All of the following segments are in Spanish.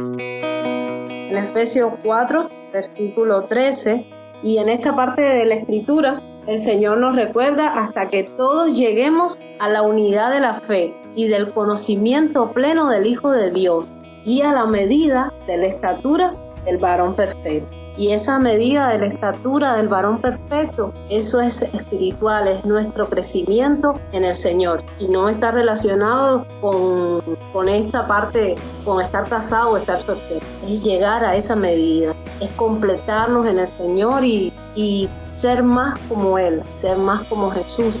En Efesios 4, versículo 13, y en esta parte de la escritura, el Señor nos recuerda hasta que todos lleguemos a la unidad de la fe y del conocimiento pleno del Hijo de Dios y a la medida de la estatura del varón perfecto. Y esa medida de la estatura del varón perfecto, eso es espiritual, es nuestro crecimiento en el Señor. Y no está relacionado con, con esta parte, con estar casado o estar soltero. Es llegar a esa medida, es completarnos en el Señor y, y ser más como Él, ser más como Jesús.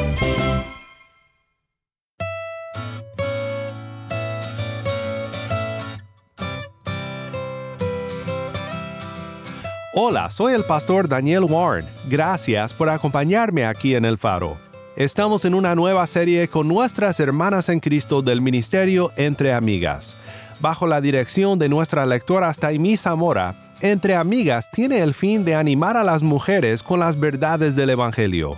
Hola, soy el pastor Daniel Warren. Gracias por acompañarme aquí en El Faro. Estamos en una nueva serie con nuestras hermanas en Cristo del Ministerio Entre Amigas. Bajo la dirección de nuestra lectora Taimí Zamora, Entre Amigas tiene el fin de animar a las mujeres con las verdades del Evangelio.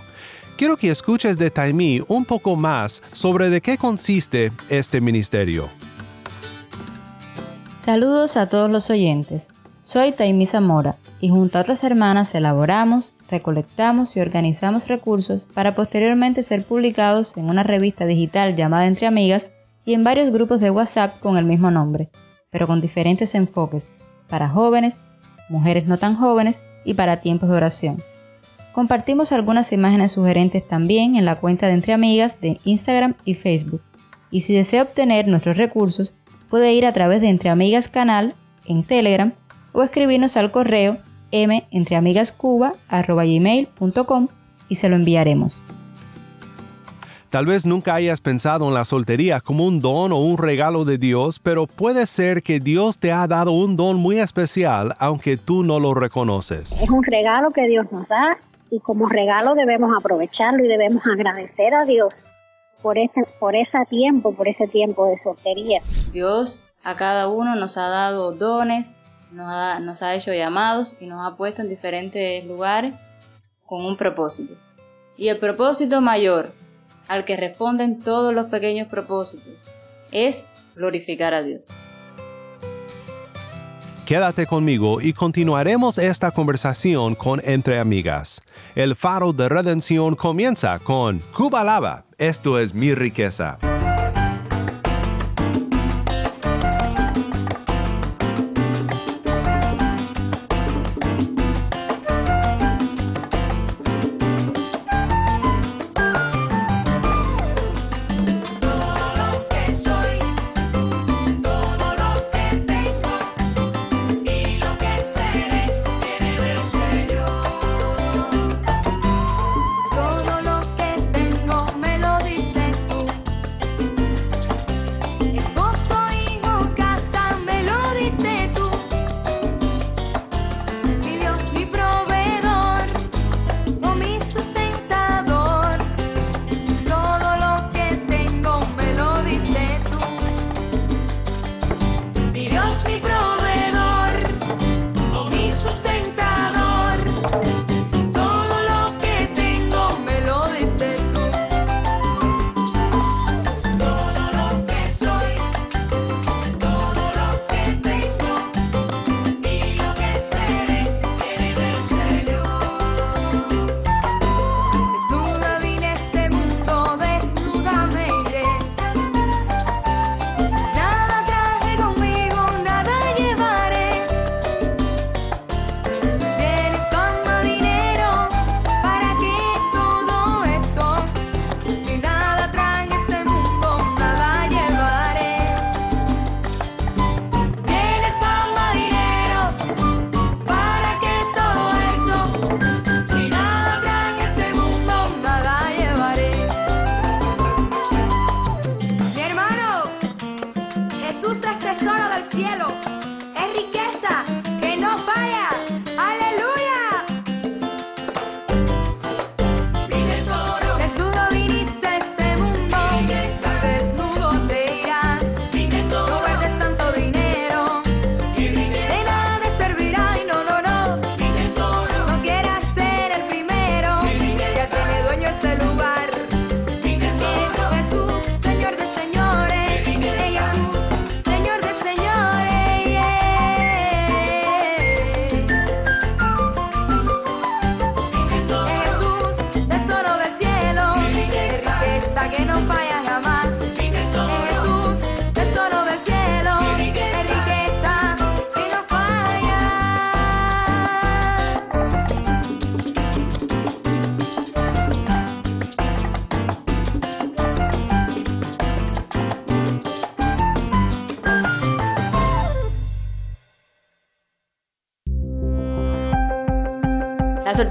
Quiero que escuches de Taimí un poco más sobre de qué consiste este ministerio. Saludos a todos los oyentes. Soy Taimí Zamora y junto a otras hermanas elaboramos, recolectamos y organizamos recursos para posteriormente ser publicados en una revista digital llamada Entre Amigas y en varios grupos de WhatsApp con el mismo nombre, pero con diferentes enfoques, para jóvenes, mujeres no tan jóvenes y para tiempos de oración. Compartimos algunas imágenes sugerentes también en la cuenta de Entre Amigas de Instagram y Facebook. Y si desea obtener nuestros recursos, puede ir a través de Entre Amigas Canal en Telegram o escribirnos al correo mentreamigascuba.gmail.com y se lo enviaremos. Tal vez nunca hayas pensado en la soltería como un don o un regalo de Dios, pero puede ser que Dios te ha dado un don muy especial aunque tú no lo reconoces. Es un regalo que Dios nos da y como regalo debemos aprovecharlo y debemos agradecer a Dios por, este, por ese tiempo, por ese tiempo de soltería. Dios a cada uno nos ha dado dones, nos ha, nos ha hecho llamados y nos ha puesto en diferentes lugares con un propósito. Y el propósito mayor, al que responden todos los pequeños propósitos, es glorificar a Dios. Quédate conmigo y continuaremos esta conversación con Entre Amigas. El faro de redención comienza con Cuba Lava. Esto es mi riqueza.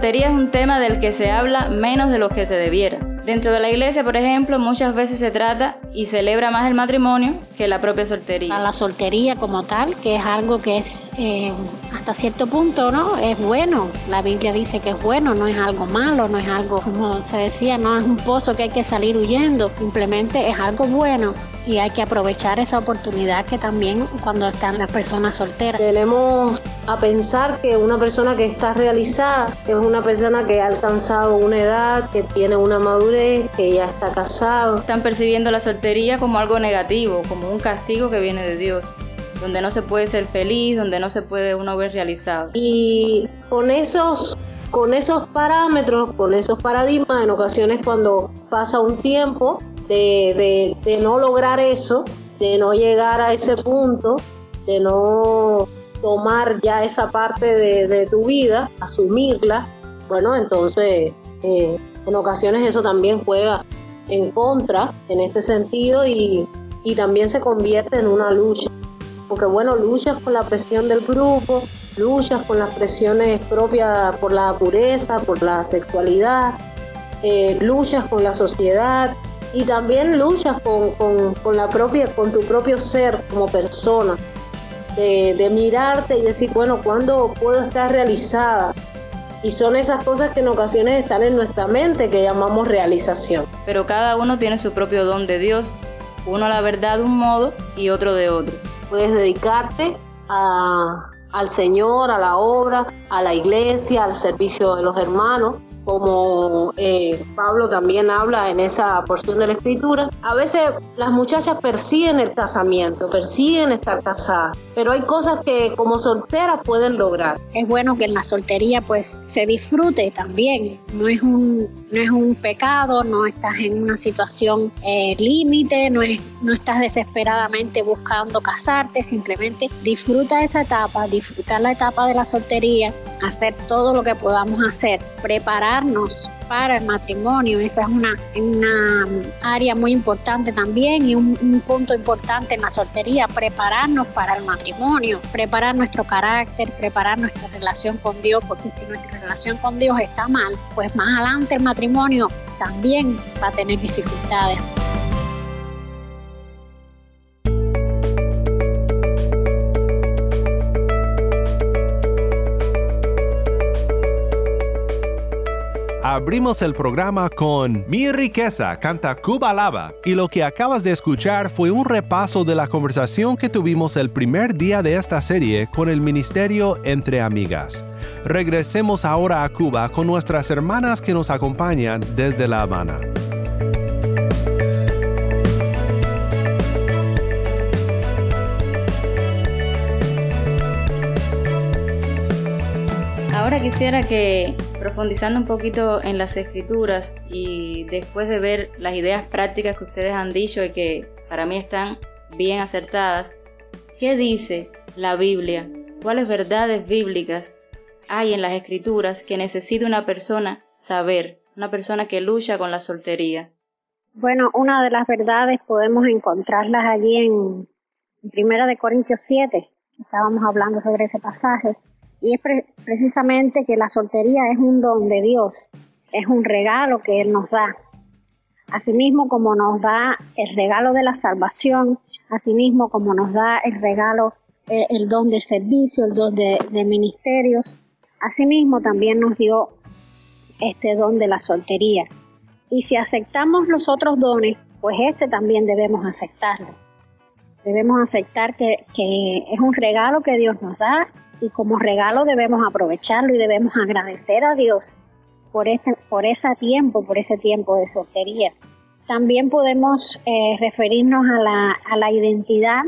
Soltería es un tema del que se habla menos de lo que se debiera. Dentro de la iglesia, por ejemplo, muchas veces se trata y celebra más el matrimonio que la propia soltería. La soltería como tal, que es algo que es eh, hasta cierto punto, ¿no? Es bueno. La Biblia dice que es bueno, no es algo malo, no es algo, como se decía, no es un pozo que hay que salir huyendo, simplemente es algo bueno y hay que aprovechar esa oportunidad que también cuando están las personas solteras. Tenemos a pensar que una persona que está realizada es una persona que ha alcanzado una edad, que tiene una madurez, que ya está casado. Están percibiendo la soltería como algo negativo, como un castigo que viene de Dios donde no se puede ser feliz, donde no se puede uno ver realizado. Y con esos con esos parámetros, con esos paradigmas, en ocasiones cuando pasa un tiempo, de, no lograr eso, de no llegar a ese punto, de no tomar ya esa parte de, tu vida, asumirla, bueno, entonces eh, en ocasiones eso también juega en contra en este sentido y, y también se convierte en una lucha. Porque bueno, luchas con la presión del grupo, luchas con las presiones propias por la pureza, por la sexualidad, eh, luchas con la sociedad, y también luchas con, la propia, con tu propio ser como persona, de, mirarte y decir, bueno, ¿cuándo puedo estar realizada? Y son esas cosas que en ocasiones están en nuestra mente que llamamos realización. Pero cada uno tiene su propio don de Dios, uno la verdad de un modo y otro de otro. Puedes dedicarte al Señor, a la obra, a la iglesia, al servicio de los hermanos, como eh, Pablo también habla en esa porción de la escritura, a veces las muchachas persiguen el casamiento, persiguen estar casadas, pero hay cosas que como solteras pueden lograr. Es bueno que en la soltería pues se disfrute también, no es un, no es un pecado, no estás en una situación eh, límite, no, es, no estás desesperadamente buscando casarte, simplemente disfruta esa etapa, disfrutar la etapa de la soltería, hacer todo lo que podamos hacer, prepararnos para el matrimonio. Esa es una, una área muy importante también y un, un, punto importante en la soltería, prepararnos para el matrimonio, preparar nuestro carácter, preparar nuestra relación con Dios, porque si nuestra relación con Dios está mal, pues más adelante el matrimonio también va a tener dificultades. Abrimos el programa con Mi riqueza canta Cuba Lava y lo que acabas de escuchar fue un repaso de la conversación que tuvimos el primer día de esta serie con el Ministerio Entre Amigas. Regresemos ahora a Cuba con nuestras hermanas que nos acompañan desde La Habana. Ahora quisiera que profundizando un poquito en las escrituras y después de ver las ideas prácticas que ustedes han dicho y que para mí están bien acertadas, ¿qué dice la Biblia? ¿Cuáles verdades bíblicas hay en las escrituras que necesita una persona saber, una persona que lucha con la soltería? Bueno, una de las verdades podemos encontrarlas allí en Primera de Corintios 7, estábamos hablando sobre ese pasaje y es precisamente que la soltería es un don de Dios, es un regalo que Él nos da. Asimismo como nos da el regalo de la salvación, asimismo como nos da el regalo, eh, el don del servicio, el don de, de ministerios, asimismo también nos dio este don de la soltería. Y si aceptamos los otros dones, pues este también debemos aceptarlo. Debemos aceptar que, que es un regalo que Dios nos da y como regalo debemos aprovecharlo y debemos agradecer a Dios por, este, por ese tiempo, por ese tiempo de soltería. También podemos eh, referirnos a la, a la identidad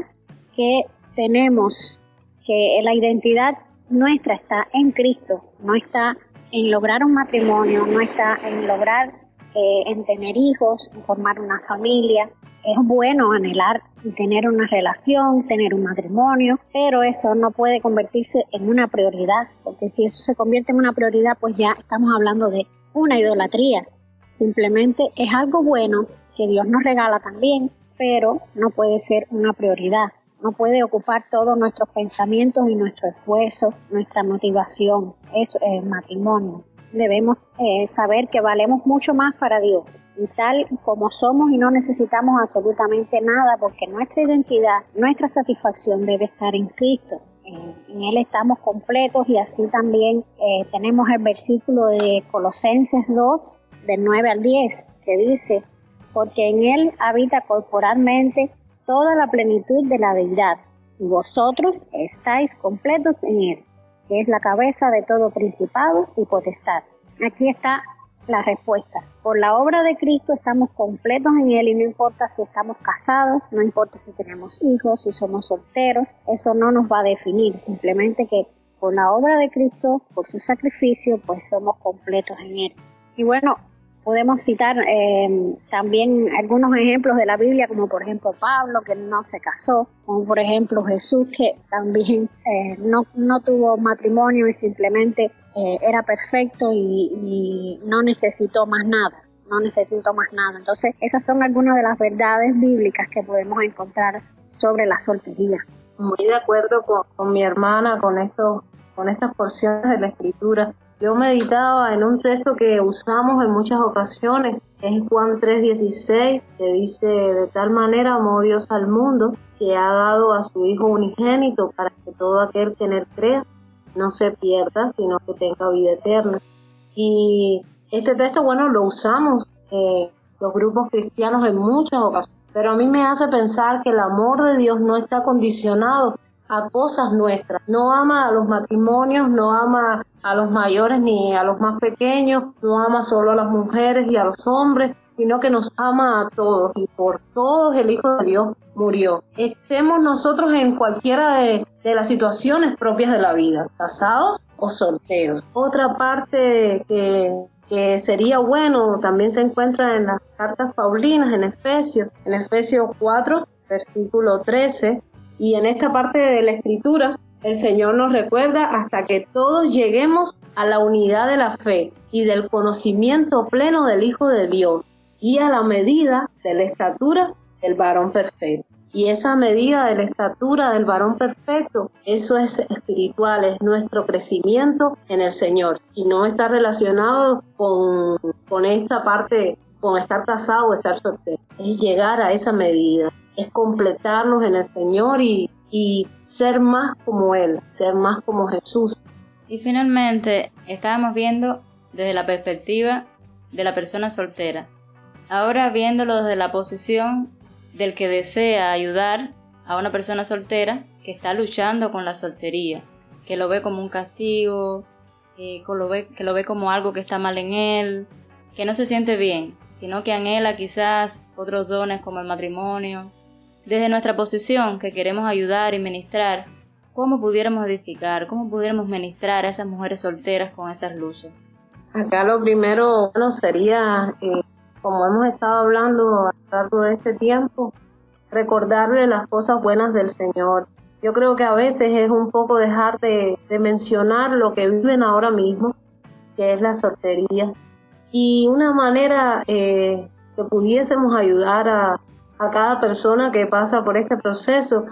que tenemos, que la identidad nuestra está en Cristo, no está en lograr un matrimonio, no está en lograr eh, en tener hijos, en formar una familia, es bueno anhelar tener una relación, tener un matrimonio, pero eso no puede convertirse en una prioridad, porque si eso se convierte en una prioridad, pues ya estamos hablando de una idolatría. Simplemente es algo bueno que Dios nos regala también, pero no puede ser una prioridad. No puede ocupar todos nuestros pensamientos y nuestro esfuerzo, nuestra motivación. Eso es el matrimonio. debemos eh, saber que valemos mucho más para Dios y tal como somos y no necesitamos absolutamente nada porque nuestra identidad, nuestra satisfacción debe estar en Cristo. En Él estamos completos y así también eh, tenemos el versículo de Colosenses 2, del 9 al 10, que dice, porque en Él habita corporalmente toda la plenitud de la deidad y vosotros estáis completos en Él que es la cabeza de todo principado y potestad. Aquí está la respuesta. Por la obra de Cristo estamos completos en Él y no importa si estamos casados, no importa si tenemos hijos, si somos solteros, eso no nos va a definir, simplemente que por la obra de Cristo, por su sacrificio, pues somos completos en Él. Y bueno, podemos citar eh, también algunos ejemplos de la Biblia, como por ejemplo Pablo, que no se casó, como por ejemplo Jesús, que también eh, no, no, tuvo matrimonio y simplemente eh, era perfecto y, no necesitó más nada, no necesitó más nada. Entonces, esas son algunas de las verdades bíblicas que podemos encontrar sobre la soltería. Muy de acuerdo con, con mi hermana, con, esto, con estas porciones de la escritura yo meditaba en un texto que usamos en muchas ocasiones, es Juan 3:16, que dice, de tal manera amó Dios al mundo, que ha dado a su Hijo unigénito para que todo aquel que en él crea no se pierda, sino que tenga vida eterna. Y este texto, bueno, lo usamos los grupos cristianos en muchas ocasiones, pero a mí me hace pensar que el amor de Dios no está condicionado a cosas nuestras. No ama a los matrimonios, no ama a los mayores ni a los más pequeños, no ama solo a las mujeres y a los hombres, sino que nos ama a todos y por todos el Hijo de Dios murió. Estemos nosotros en cualquiera de, las situaciones propias de la vida, casados o solteros. Otra parte que, que sería bueno también se encuentra en las cartas Paulinas, en Efesios, en Efesios 4, versículo 13, y en esta parte de la escritura, el Señor nos recuerda hasta que todos lleguemos a la unidad de la fe y del conocimiento pleno del Hijo de Dios y a la medida de la estatura del varón perfecto. Y esa medida de la estatura del varón perfecto, eso es espiritual, es nuestro crecimiento en el Señor y no está relacionado con, con esta parte, con estar casado o estar soltero. Es llegar a esa medida es completarnos en el Señor y, ser más como Él, ser más como Jesús. Y finalmente, estábamos viendo desde la perspectiva de la persona soltera. Ahora viéndolo desde la posición del que desea ayudar a una persona soltera que está luchando con la soltería, que lo ve como un castigo, que lo ve, que lo ve como algo que está mal en él, que no se siente bien, sino que anhela quizás otros dones como el matrimonio, desde nuestra posición que queremos ayudar y ministrar, ¿cómo pudiéramos edificar, cómo pudiéramos ministrar a esas mujeres solteras con esas luchas? Acá lo primero sería, eh, como hemos estado hablando a lo largo de este tiempo, recordarle las cosas buenas del Señor. Yo creo que a veces es un poco dejar de, mencionar lo que viven ahora mismo, que es la soltería. Y una manera eh, que pudiésemos ayudar a, cada persona que pasa por este proceso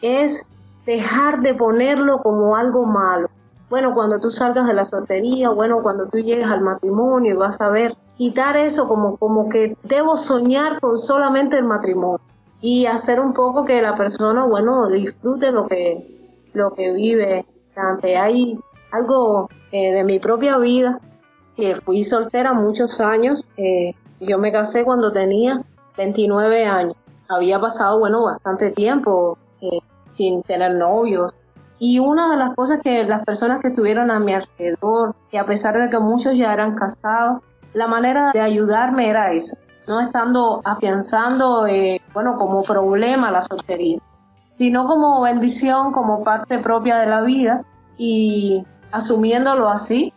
es dejar de ponerlo como algo malo. Bueno, cuando tú salgas de la soltería, bueno, cuando tú llegues al matrimonio y vas a ver, quitar eso como, como que debo soñar con solamente el matrimonio y hacer un poco que la persona, bueno, disfrute lo que, lo que vive. Hay algo eh, de mi propia vida, que fui soltera muchos años, eh, yo me casé cuando tenía 29 años. Había pasado, bueno, bastante tiempo eh, sin tener novios. Y una de las cosas que las personas que estuvieron a mi alrededor, que a pesar de que muchos ya eran casados, la manera de ayudarme era esa, no estando afianzando, eh, bueno, como problema la soltería, sino como bendición, como parte propia de la vida y asumiéndolo así.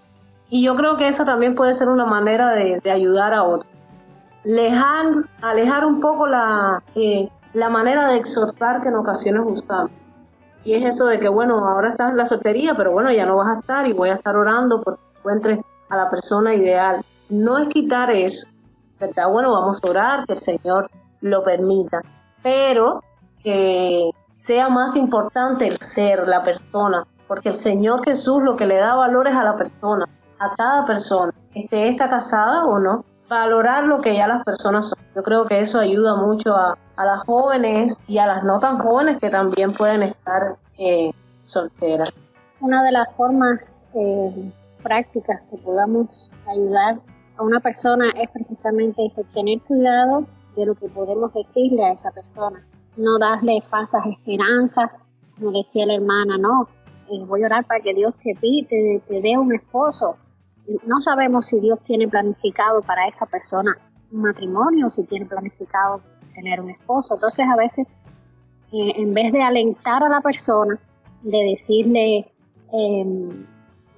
Y yo creo que esa también puede ser una manera de, de ayudar a otros lejar, alejar un poco la, eh, la manera de exhortar que en ocasiones usamos. Y es eso de que, bueno, ahora estás en la soltería, pero bueno, ya no vas a estar y voy a estar orando porque encuentres a la persona ideal. No es quitar eso, ¿verdad? Bueno, vamos a orar, que el Señor lo permita, pero que sea más importante el ser, la persona, porque el Señor Jesús lo que le da valor es a la persona, a cada persona, esté esta casada o no, valorar lo que ya las personas son. Yo creo que eso ayuda mucho a, las jóvenes y a las no tan jóvenes que también pueden estar eh, solteras. Una de las formas eh, prácticas que podamos ayudar a una persona es precisamente ese, tener cuidado de lo que podemos decirle a esa persona, no darle falsas esperanzas, como decía la hermana, no, eh, voy a orar para que Dios te, te, te dé un esposo. No sabemos si Dios tiene planificado para esa persona un matrimonio, o si tiene planificado tener un esposo. Entonces a veces, eh, en vez de alentar a la persona, de decirle, em,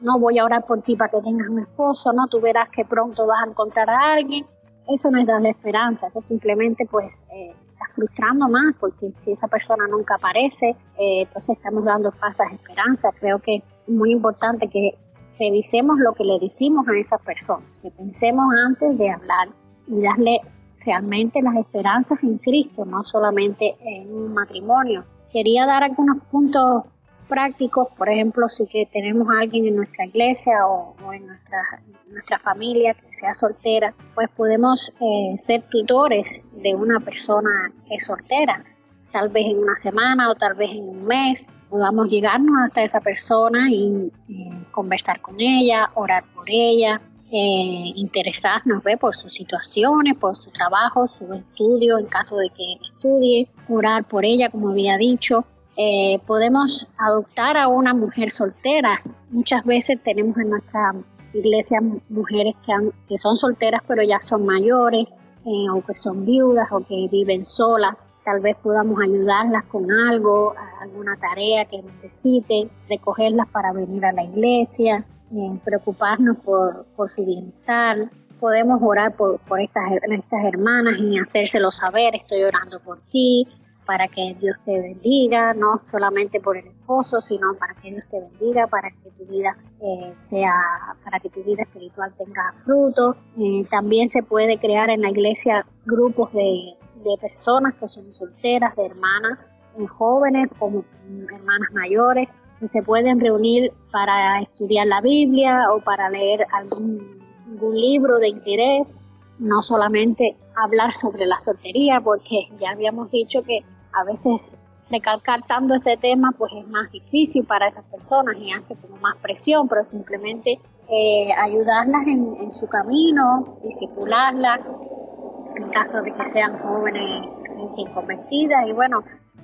no voy a orar por ti para que tengas un esposo, no, tú verás que pronto vas a encontrar a alguien, eso no es darle esperanza, eso simplemente pues eh, está frustrando más porque si esa persona nunca aparece, eh, entonces estamos dando falsas esperanzas. Creo que es muy importante que revisemos lo que le decimos a esa persona, que pensemos antes de hablar y darle realmente las esperanzas en Cristo, no solamente en un matrimonio. Quería dar algunos puntos prácticos, por ejemplo, si que tenemos alguien en nuestra iglesia o, en nuestra, nuestra, familia que sea soltera, pues podemos eh, ser tutores de una persona que es soltera, tal vez en una semana o tal vez en un mes, podamos llegarnos hasta esa persona y conversar con ella, orar por ella, eh, interesarnos ¿ve? por sus situaciones, por su trabajo, su estudio, en caso de que estudie, orar por ella, como había dicho, eh, podemos adoptar a una mujer soltera. Muchas veces tenemos en nuestra iglesia mujeres que, son solteras pero ya son mayores, eh, o que son viudas o que viven solas. Tal vez podamos ayudarlas con algo, alguna tarea que necesiten, recogerlas para venir a la iglesia, eh, preocuparnos por, por su bienestar podemos orar por, por estas, estas hermanas y hacérselo saber, estoy orando por ti, para que Dios te bendiga, no solamente por el esposo, sino para que Dios te bendiga, para que tu vida eh, sea, para que tu vida espiritual tenga fruto. Eh, también se puede crear en la iglesia grupos de, de personas que son solteras, de hermanas eh, jóvenes como hermanas mayores, que se pueden reunir para estudiar la Biblia o para leer algún, algún libro de interés no solamente hablar sobre la soltería, porque ya habíamos dicho que a veces recalcar tanto ese tema pues es más difícil para esas personas y hace como más presión, pero simplemente eh, ayudarlas en, su camino, disipularlas, en caso de que sean jóvenes recién convertidas y bueno,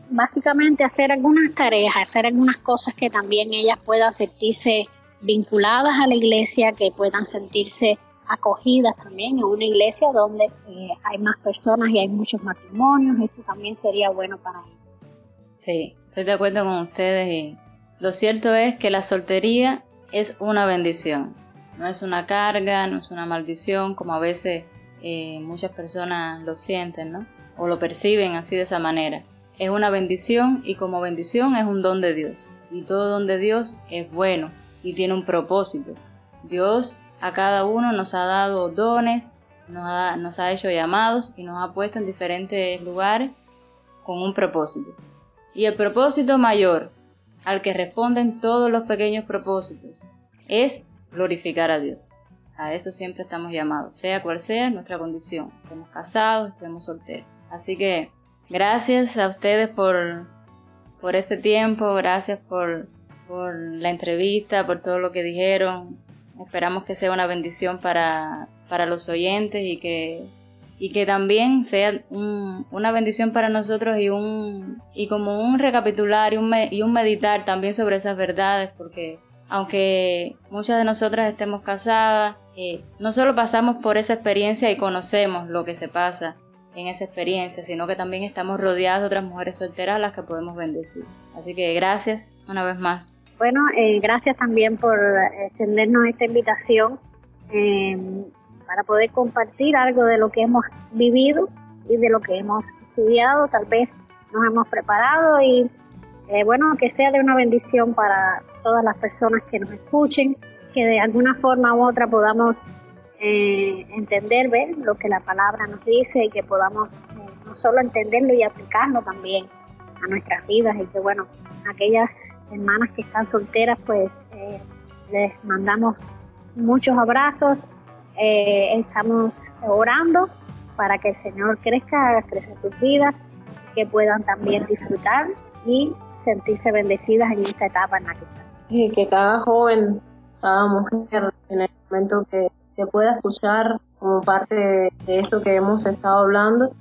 básicamente hacer algunas tareas, hacer algunas cosas que también ellas puedan sentirse vinculadas a la iglesia, que puedan sentirse acogidas también en una iglesia donde eh, hay más personas y hay muchos matrimonios. Esto también sería bueno para ellos. Sí, estoy de acuerdo con ustedes y lo cierto es que la soltería es una bendición. No es una carga, no es una maldición, como a veces eh, muchas personas lo sienten, ¿no? O lo perciben así de esa manera. Es una bendición y como bendición es un don de Dios. Y todo don de Dios es bueno y tiene un propósito. Dios a cada uno nos ha dado dones, nos ha, hecho llamados y nos ha puesto en diferentes lugares con un propósito. Y el propósito mayor, al que responden todos los pequeños propósitos, es glorificar a Dios. A eso siempre estamos llamados, sea cual sea nuestra condición, estemos casados, estemos solteros. Así que gracias a ustedes por, por este tiempo, gracias por, por la entrevista, por todo lo que dijeron, Esperamos que sea una bendición para, los oyentes y que, y que también sea una bendición para nosotros y, un, y como un recapitular y un, y un meditar también sobre esas verdades, porque aunque muchas de nosotras estemos casadas, eh, no solo pasamos por esa experiencia y conocemos lo que se pasa en esa experiencia, sino que también estamos rodeadas de otras mujeres solteras a las que podemos bendecir. Así que gracias una vez más. Bueno, eh, gracias también por extendernos esta invitación eh, para poder compartir algo de lo que hemos vivido y de lo que hemos estudiado. Tal vez nos hemos preparado y eh, bueno, que sea de una bendición para todas las personas que nos escuchen, que de alguna forma u otra podamos entender ver lo que la palabra nos dice y que podamos no solo entenderlo y aplicarlo también a nuestras vidas y que bueno, aquellas hermanas que están solteras, pues eh, les mandamos muchos abrazos. Eh, estamos orando para que el Señor crezca, haga crecer sus vidas, que puedan también disfrutar y sentirse bendecidas en esta etapa en la que están. Y que cada joven, cada mujer, en el momento que, que pueda escuchar como parte de, esto que hemos estado hablando,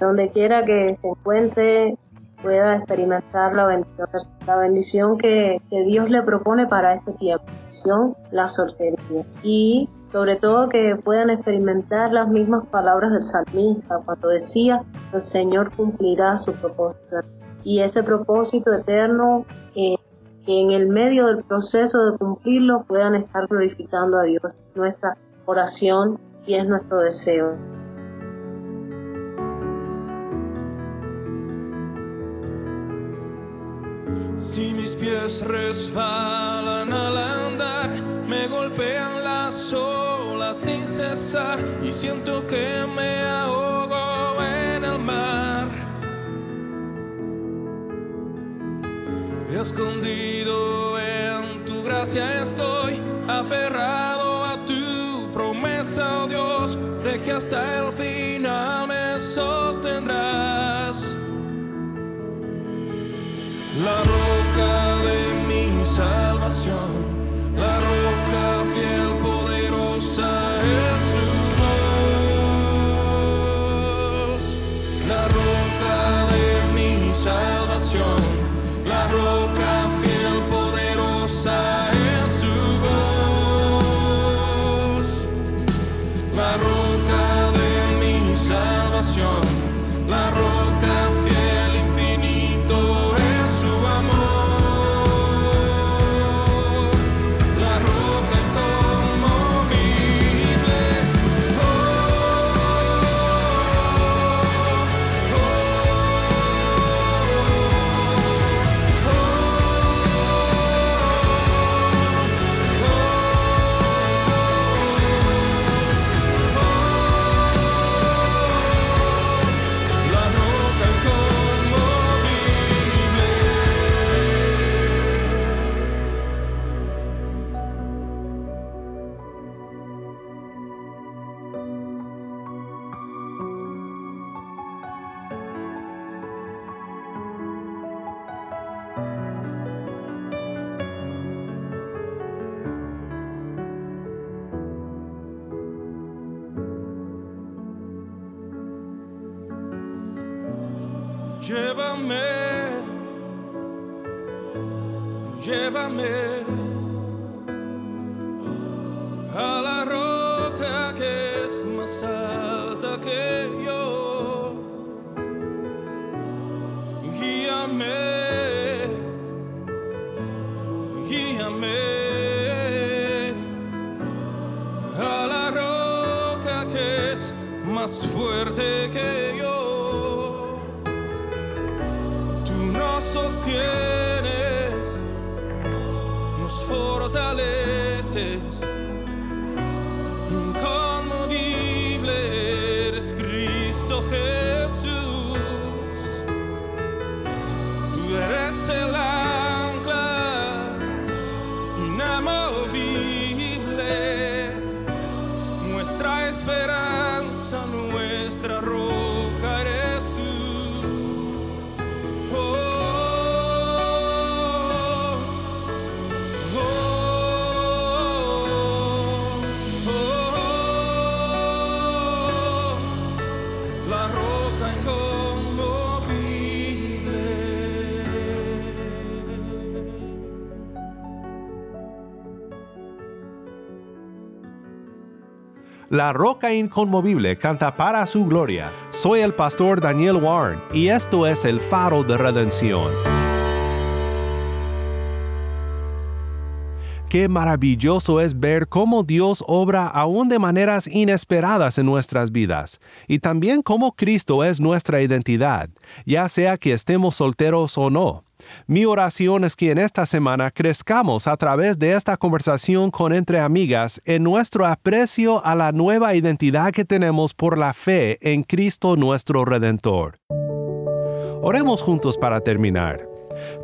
donde quiera que se encuentre, pueda experimentar la bendición, que, Dios le propone para este tiempo, la soltería. Y sobre todo que puedan experimentar las mismas palabras del salmista cuando decía, el Señor cumplirá su propósito. Y ese propósito eterno, que en el medio del proceso de cumplirlo puedan estar glorificando a Dios. Nuestra oración y es nuestro deseo. Si mis pies resbalan al andar, me golpean las olas sin cesar y siento que me ahogo en el mar. Escondido en tu gracia estoy, aferrado a tu promesa, oh Dios, de que hasta el final me sostendrás. La salvación, Llévame, llévame a la roca que es más alta que yo. Guíame, guíame a la roca que es más fuerte que yo. Nos La roca inconmovible canta para su gloria. Soy el pastor Daniel Warren y esto es el faro de redención. Qué maravilloso es ver cómo Dios obra aún de maneras inesperadas en nuestras vidas, y también cómo Cristo es nuestra identidad, ya sea que estemos solteros o no. Mi oración es que en esta semana crezcamos a través de esta conversación con entre amigas en nuestro aprecio a la nueva identidad que tenemos por la fe en Cristo nuestro Redentor. Oremos juntos para terminar.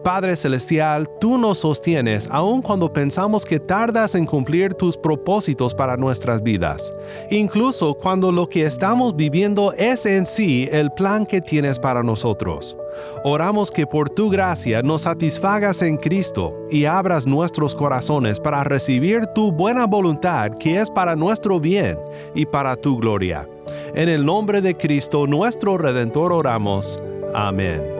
Padre Celestial, tú nos sostienes aun cuando pensamos que tardas en cumplir tus propósitos para nuestras vidas, incluso cuando lo que estamos viviendo es en sí el plan que tienes para nosotros. Oramos que por tu gracia nos satisfagas en Cristo y abras nuestros corazones para recibir tu buena voluntad que es para nuestro bien y para tu gloria. En el nombre de Cristo nuestro Redentor oramos. Amén.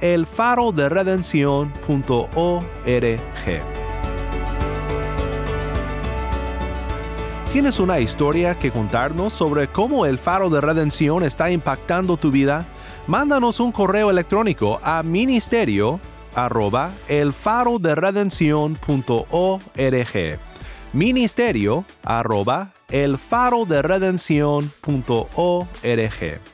elfaroderedención.org. ¿Tienes una historia que contarnos sobre cómo el faro de redención está impactando tu vida? Mándanos un correo electrónico a ministerio arroba elfaroderedención.org ministerio arroba elfaroderedención.org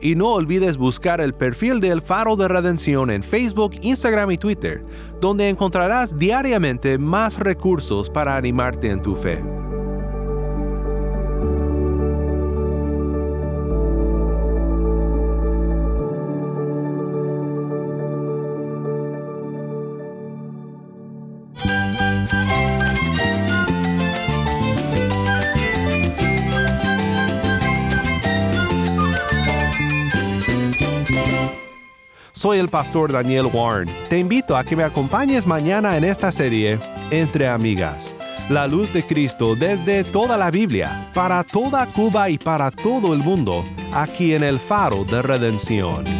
Y no olvides buscar el perfil del Faro de Redención en Facebook, Instagram y Twitter, donde encontrarás diariamente más recursos para animarte en tu fe. El pastor Daniel Warren. Te invito a que me acompañes mañana en esta serie Entre Amigas. La luz de Cristo desde toda la Biblia, para toda Cuba y para todo el mundo, aquí en el faro de redención.